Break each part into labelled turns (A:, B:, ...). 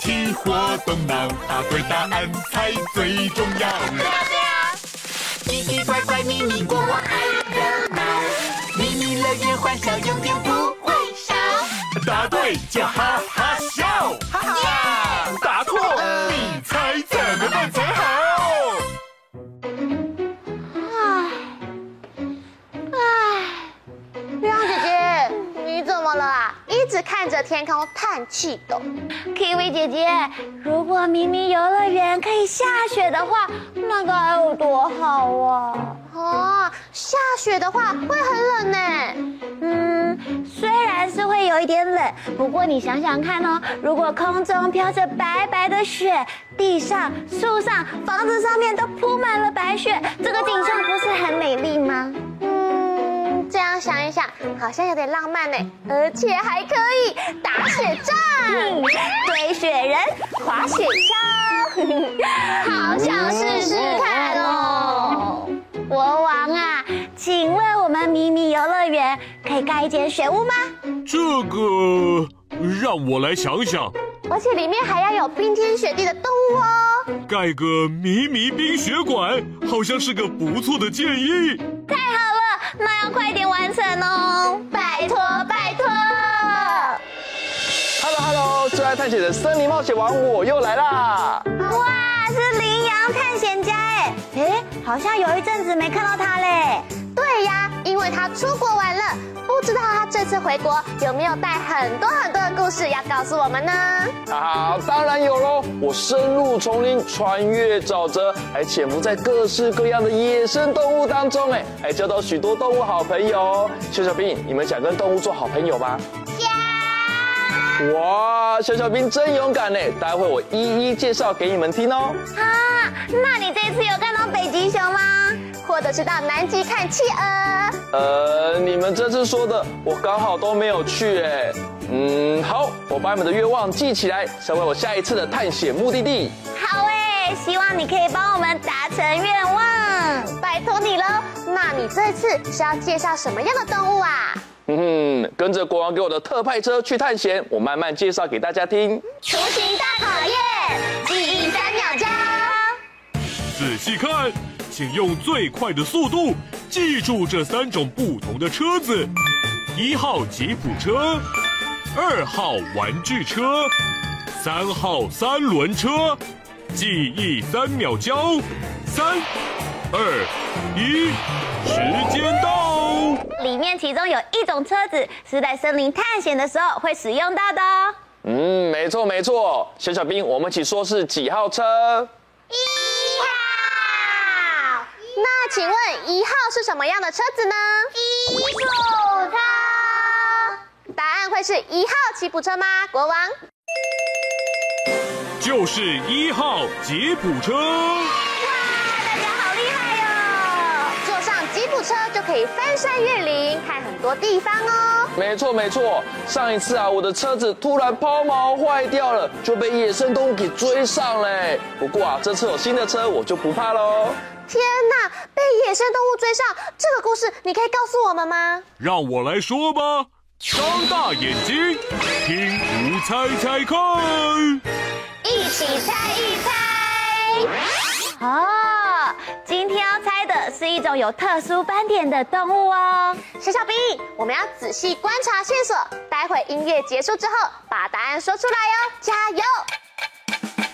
A: 体或动脑，答对答案才最重要。
B: 奇奇怪怪秘密国王爱热闹，秘密乐园欢笑永远不会少。
A: 答对就哈哈笑，哈哈！答错你猜怎么办才好？
C: 看着天空叹气的，Kiwi 姐姐，如果明明游乐园可以下雪的话，那该有多好啊！哦，下雪的话会很冷呢。嗯，虽然是会有一点冷，不过你想想看哦，如果空中飘着白白的雪，地上、树上、房子上面都铺满了白雪，这个景象不是很美丽吗？想一想，好像有点浪漫呢，而且还可以打雪仗、堆雪人、滑雪橇，好想试试看哦！国王啊，请问我们迷你游乐园可以盖一间雪屋吗？
A: 这个让我来想想。
C: 而且里面还要有冰天雪地的动物哦。
A: 盖个迷你冰雪馆，好像是个不错的建
C: 议。那要快点完成哦，拜托拜托
D: ！Hello Hello，最爱探险的森林冒险王我又来啦！
C: 哇，是羚羊探险家哎哎，好像有一阵子没看到他嘞。对呀，因为他出国玩了，不知道他这次回国有没有带很多很多的故事要告诉我们呢？
D: 好，当然有喽！我深入丛林，穿越沼泽，还潜伏在各式各样的野生动物当中，哎，还交到许多动物好朋友。小小兵，你们想跟动物做好朋友吗？
C: 想。
D: 哇，小小兵真勇敢呢！待会我一一介绍给你们听哦。
C: 啊，那你这次有看到北极熊吗？或者是到南极看企鹅？
D: 呃，你们这次说的，我刚好都没有去哎。嗯，好，我把你们的愿望记起来，成为我下一次的探险目的地。
C: 好哎，希望你可以帮我们达成愿望，拜托你喽。那你这次是要介绍什么样的动物啊？
D: 嗯哼，跟着国王给我的特派车去探险，我慢慢介绍给大家听。
C: 雏形大考验，记忆三秒钟。
A: 仔细看。请用最快的速度记住这三种不同的车子：一号吉普车，二号玩具车，三号三轮车。记忆三秒交，三、二、一，时间到。
C: 里面其中有一种车子是在森林探险的时候会使用到的哦。
D: 嗯，没错没错。小小兵，我们一起说是几号车？
C: 一。那请问一号是什么样的车子呢？吉普车。答案会是一号吉普车吗？国王。
A: 就是一号吉普车。
C: 哇，大家好厉害哟！坐上吉普车就可以翻山越岭，看很多地方哦。
D: 没错没错，上一次啊，我的车子突然抛锚坏掉了，就被野生动物给追上嘞。不过啊，这次有新的车，我就不怕喽。
C: 天哪！被野生动物追上，这个故事你可以告诉我们吗？
A: 让我来说吧。张大眼睛，听吴猜猜看，
C: 一起猜一猜。哦，今天要猜的是一种有特殊斑点的动物哦。
E: 小小兵，我们要仔细观察线索，待会音乐结束之后把答案说出来哟，加油！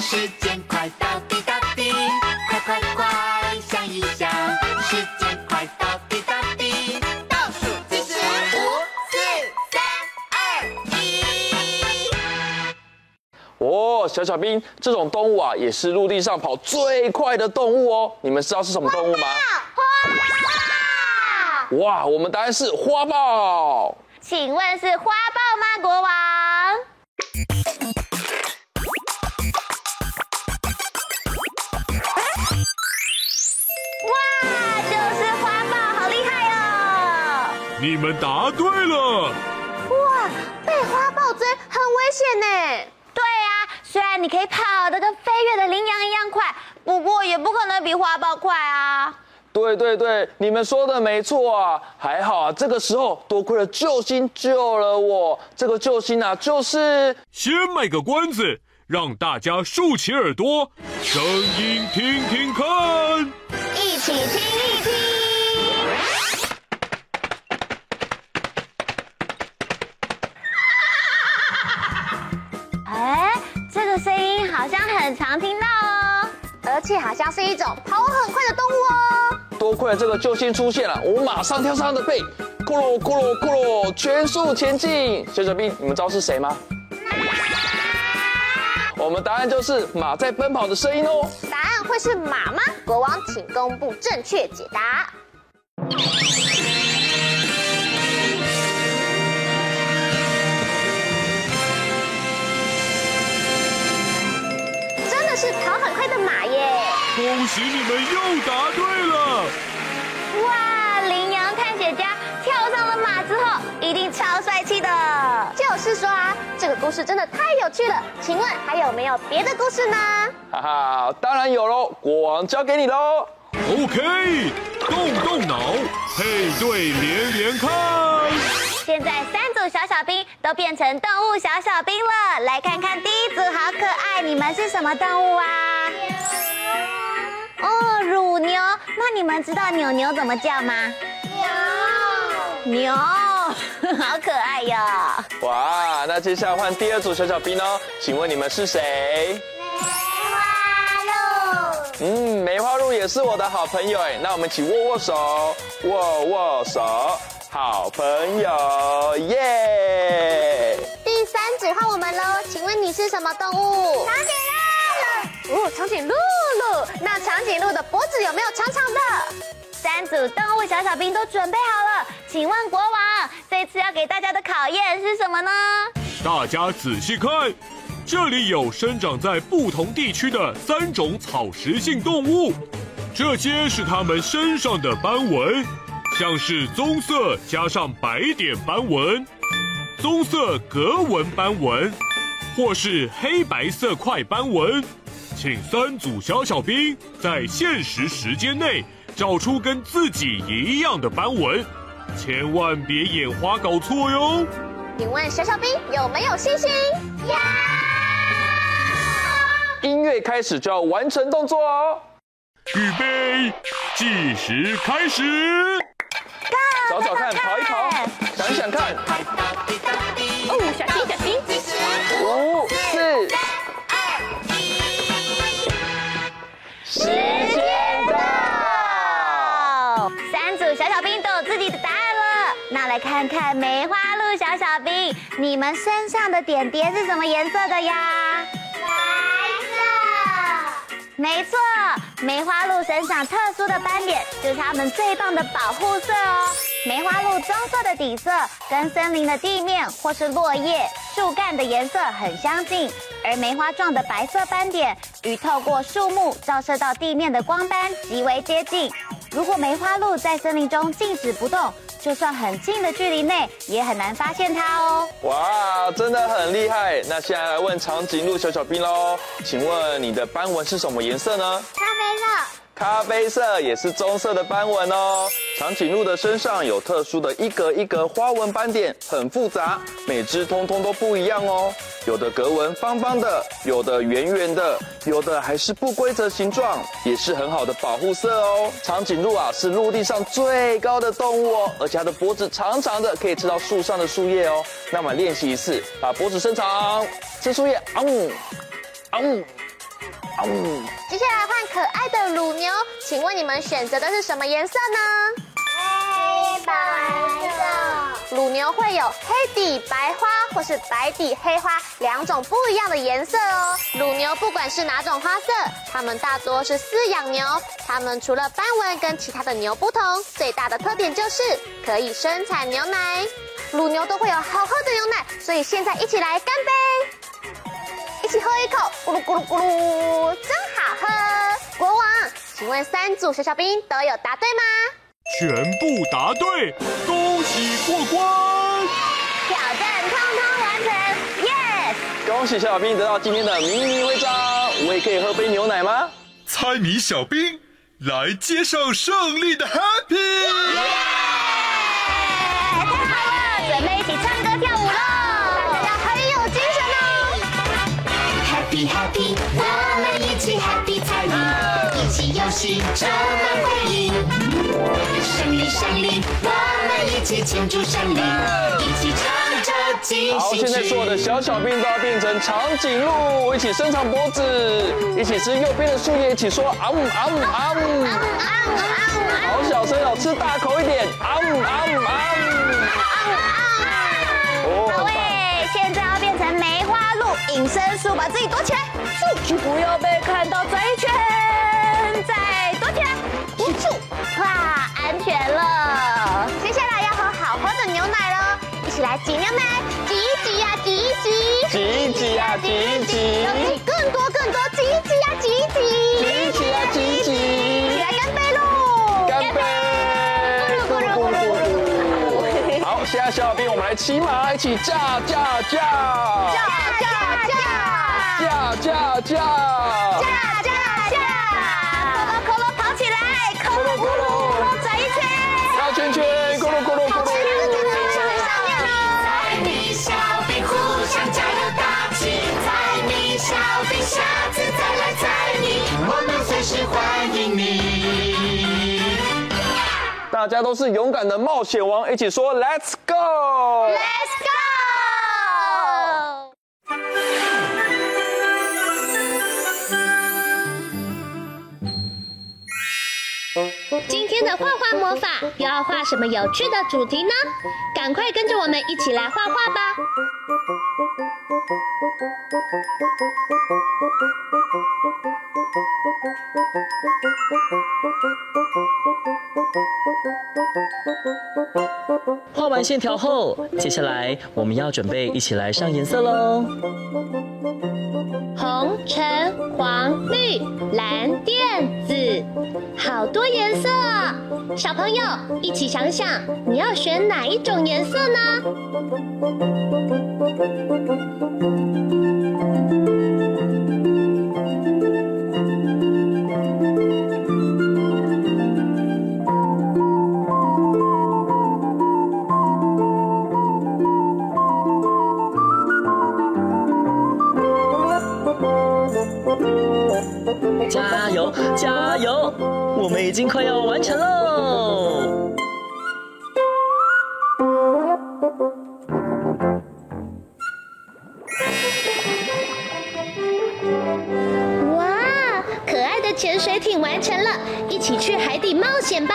B: 时间快到滴答滴，快快时间快到滴答滴，倒数计时五、四、三、二、一。
D: 哦，小小兵，这种动物啊，也是陆地上跑最快的动物哦。你们知道是什么动物吗？
C: 花豹。
D: 哇，我们答案是花豹。
C: 请问是花豹吗，国王？
A: 你们答对了。
E: 哇，被花豹追很危险呢。
C: 对啊，虽然你可以跑得跟飞跃的羚羊一样快，不过也不可能比花豹快啊。
D: 对对对，你们说的没错啊，还好啊，这个时候多亏了救星救了我。这个救星啊，就是
A: 先卖个关子，让大家竖起耳朵，声音听听看，
C: 一起听很常听到哦，
E: 而且好像是一种跑很快的动物哦。
D: 多亏了这个救星出现了，我马上跳上他的背，咕噜咕噜咕噜，全速前进。小小兵，你们知道是谁吗？我们答案就是马在奔跑的声音哦。
E: 答案会是马吗？国王，请公布正确解答。
A: 恭喜你们又答对了。
C: 哇，羚羊探险家跳上了马之后，一定超帅气的。
E: 就是说啊，这个故事真的太有趣了。请问还有没有别的故事呢？
D: 哈哈，当然有喽，国王交给你喽。
A: OK，动动脑，配对连连看。
C: 现在三组小小兵都变成动物小小兵了，来看看第一组好可爱，你们是什么动物啊？哦，乳牛。那你们知道牛牛怎么叫吗？牛。牛，好可爱哟。
D: 哇，那接下来换第二组小小兵哦，请问你们是谁？
C: 梅花鹿。
D: 嗯，梅花鹿也是我的好朋友哎，那我们一起握握手，握握手，好朋友耶。
E: 第三组换我们喽，请问你是什么动物？
C: 长颈鹿。
E: 哦，长颈鹿。那长颈鹿的脖子有没有长长的？
C: 三组动物小小兵都准备好了，请问国王，这次要给大家的考验是什么呢？
A: 大家仔细看，这里有生长在不同地区的三种草食性动物，这些是它们身上的斑纹，像是棕色加上白点斑纹、棕色格纹斑纹，或是黑白色块斑纹。请三组小小兵在限时时间内找出跟自己一样的斑纹，千万别眼花搞错哟！
E: 请问小小兵有没有信心？
C: 有。
D: 音乐开始就要完成动作哦。
A: 预备，计时开始。
D: 找找看，跑一跑，想想看。
E: 哦，小心小心。
C: 你们身上的点点是什么颜色的呀？白色。没错，梅花鹿身上特殊的斑点就是它们最棒的保护色哦。梅花鹿棕色的底色跟森林的地面或是落叶、树干的颜色很相近，而梅花状的白色斑点与透过树木照射到地面的光斑极为接近。如果梅花鹿在森林中静止不动，就算很近的距离内也很难发现它哦。
D: 哇，真的很厉害！那现在来问长颈鹿小小兵喽，请问你的斑纹是什么颜色呢？
C: 咖啡色。
D: 咖啡色也是棕色的斑纹哦。长颈鹿的身上有特殊的一格一格花纹斑点，很复杂，每只通通都不一样哦。有的格纹方方的，有的圆圆的，有的还是不规则形状，也是很好的保护色哦。长颈鹿啊，是陆地上最高的动物哦，而且它的脖子长长的，可以吃到树上的树叶哦。那么练习一次，把脖子伸长，吃树叶，啊呜，啊呜。
E: 接下来换可爱的乳牛，请问你们选择的是什么颜色呢？
C: 黑白色。
E: 乳牛会有黑底白花或是白底黑花两种不一样的颜色哦。乳牛不管是哪种花色，它们大多是饲养牛。它们除了斑纹跟其他的牛不同，最大的特点就是可以生产牛奶。乳牛都会有好喝的牛奶，所以现在一起来干杯。一起喝一口，咕噜咕噜咕噜，真好喝！国王，请问三组小小兵都有答对吗？
A: 全部答对，恭喜过关！
C: 挑战通通完成，yes！
D: 恭喜小小兵得到今天的迷你徽章，我也可以喝杯牛奶吗？
A: 猜谜小兵来接受胜利的 happy！
C: 一起
B: 游戏充满回忆。胜利胜利，我们一起庆祝胜利，一起唱着进行。
D: 好，现在所有的小小兵都要变成长颈鹿，一起伸长脖子，一起吃右边的树叶，一起说啊呜啊呜啊呜啊呜啊呜，好小声哦，吃大口一点啊呜啊呜啊呜。哦，很棒。
C: 隐身术，把自己躲起来，就不要被看到，转一圈，再躲起来，咻咻，哇，安全了。
E: 接下来要喝好喝的牛奶了，一起来挤牛奶，挤一挤呀，挤一挤，
D: 挤一挤呀，挤一挤，
E: 要挤更多更多，挤一挤呀，挤一挤，
D: 挤一挤呀，挤一挤，
E: 一起来干杯喽！
D: 干杯！咕噜咕噜咕噜。好，现在小小兵，我们来骑马，一起驾驾驾，驾驾。驾驾驾，驾驾
C: 咕噜咕噜转一圈，
D: 绕圈圈，咕噜咕噜咕噜。
B: 猜谜小兵互相加油打气，猜谜小兵下次再来猜谜，我们随时欢迎你。
D: 大家都是勇敢的冒险王，一起说 Let's go！Let's
E: go！今天的画画魔法又要画什么有趣的主题呢？赶快跟着我们一起来画画吧！
F: 画完线条后，接下来我们要准备一起来上颜色喽。
E: 红、橙、黄、绿、蓝、靛、紫，好多颜色小朋友一起想想，你要选哪一种颜色呢？
F: 加油，加油！我们已经快要完成喽！
E: 哇，可爱的潜水艇完成了，一起去海底冒险吧！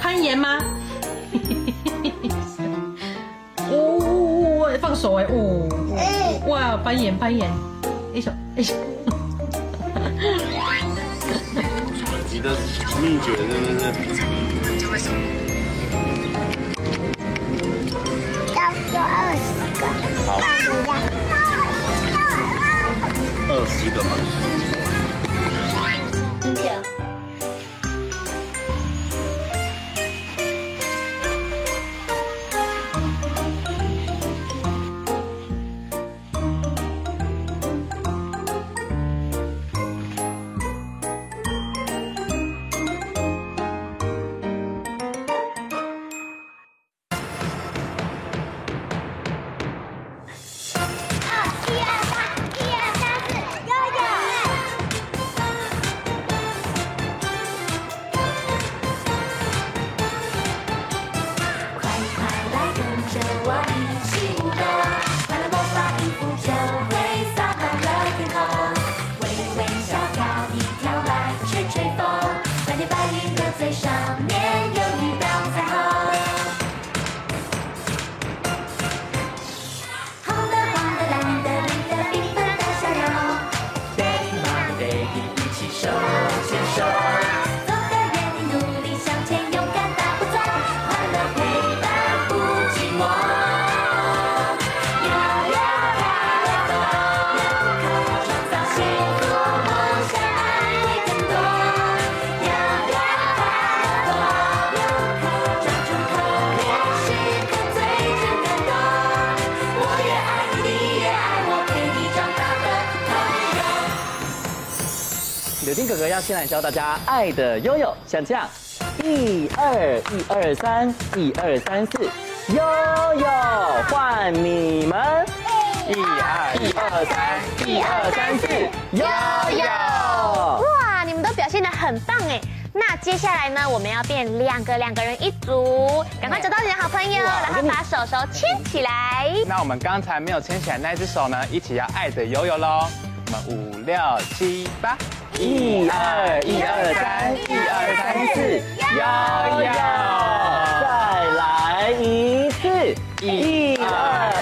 G: 攀岩吗？哦，放手哎，哦，哇，攀岩攀岩，一手一手。
H: 你的秘诀是不是？
C: 要做二十个。
H: 好。
C: 二
H: 二十
F: 个吗？哥哥要先来教大家爱的悠悠，像这样，一二一二三，一二三四，悠悠换你们，一二一二三，一二三四，悠悠。
I: 哇，你们都表现得很棒哎！那接下来呢，我们要变两个两个人一组，赶快找到你的好朋友，然后把手手牵起来。
J: 那我们刚才没有牵起来那只手呢，一起要爱的悠悠喽。我们五六七八。
F: 一二一二三，一二三四，悠悠，再来一次，一二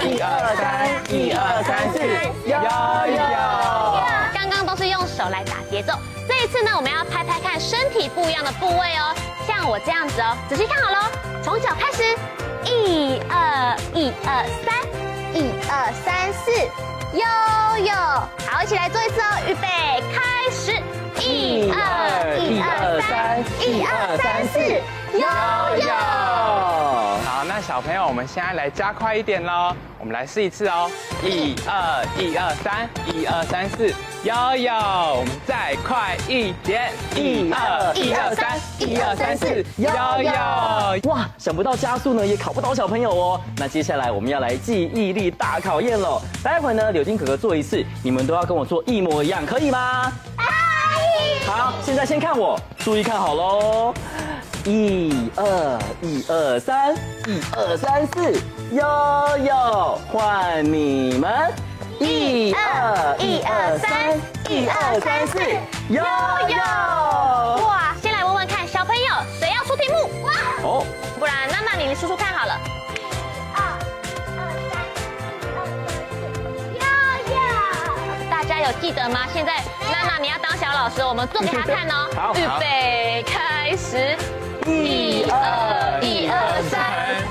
F: 一二三，一二三四，悠悠。
I: 刚刚都是用手来打节奏，这一次呢，我们要拍拍看身体不一样的部位哦，像我这样子哦，仔细看好喽，从脚开始，一二一二三，一二三四，悠悠，好，一起来做一次哦，预备开。一二一二三，一二三四，悠悠。
J: 好，那小朋友，我们现在来加快一点喽。我们来试一次哦，一二一二三，一二三四，悠悠。我们再快一点，一二一二三，一二三四，悠悠。
F: 哇，想不到加速呢也考不倒小朋友哦。那接下来我们要来记忆力大考验喽。待会呢，柳丁哥哥做一次，你们都要跟我做一模一样，可以吗？好，现在先看我，注意看好喽。一二一二三，一二三四，悠悠换你们。一二一二三，一二三四，悠悠。
I: 哇，先来问问看，小朋友谁要出题目？哇，
F: 哦，
I: 不然娜娜你出出看好了。一二一二三四，悠悠。大家有记得吗？现在。你要当小老师，我们做给他看哦。好，预备开始，一二一二三，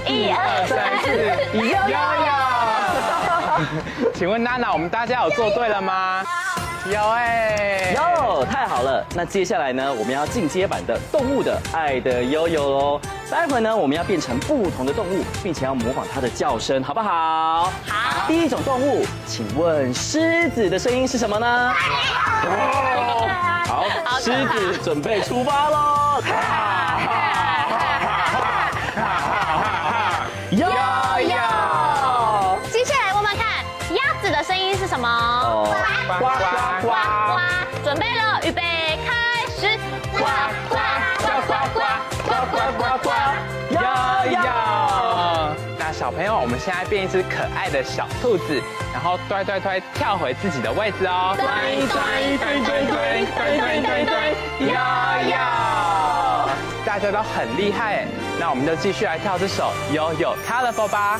I: 一二三四，悠
J: 悠。请问娜娜，我们大家有做对了吗？有哎，
F: 有，太好了。那接下来呢，我们要进阶版的动物的爱的悠悠喽。待会呢，我们要变成不同的动物，并且要模仿它的叫声，好不好？
I: 好。
F: 第一种动物，请问狮子的声音是什么呢？好，狮子准备出
J: 发喽！小朋友，我们现在变一只可爱的小兔子。然后推推推，跳回自己的位置哦！推推推推推推推推推，呀呀，大家都很厉害，那我们就继续来跳这首《悠悠 Colorful》吧。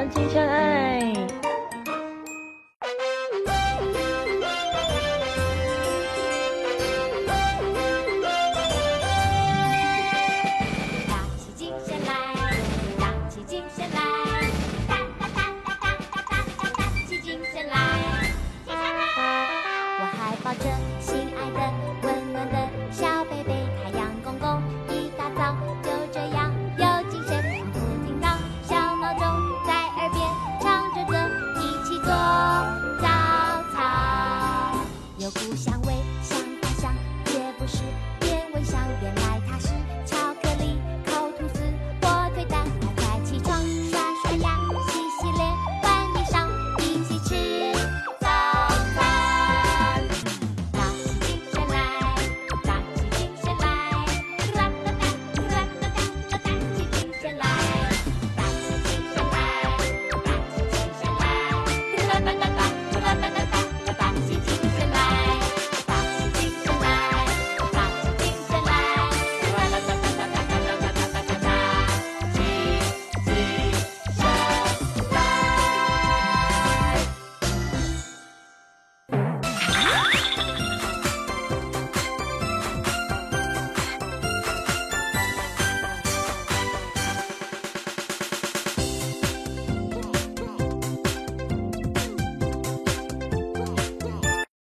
K: 相亲相
C: 爱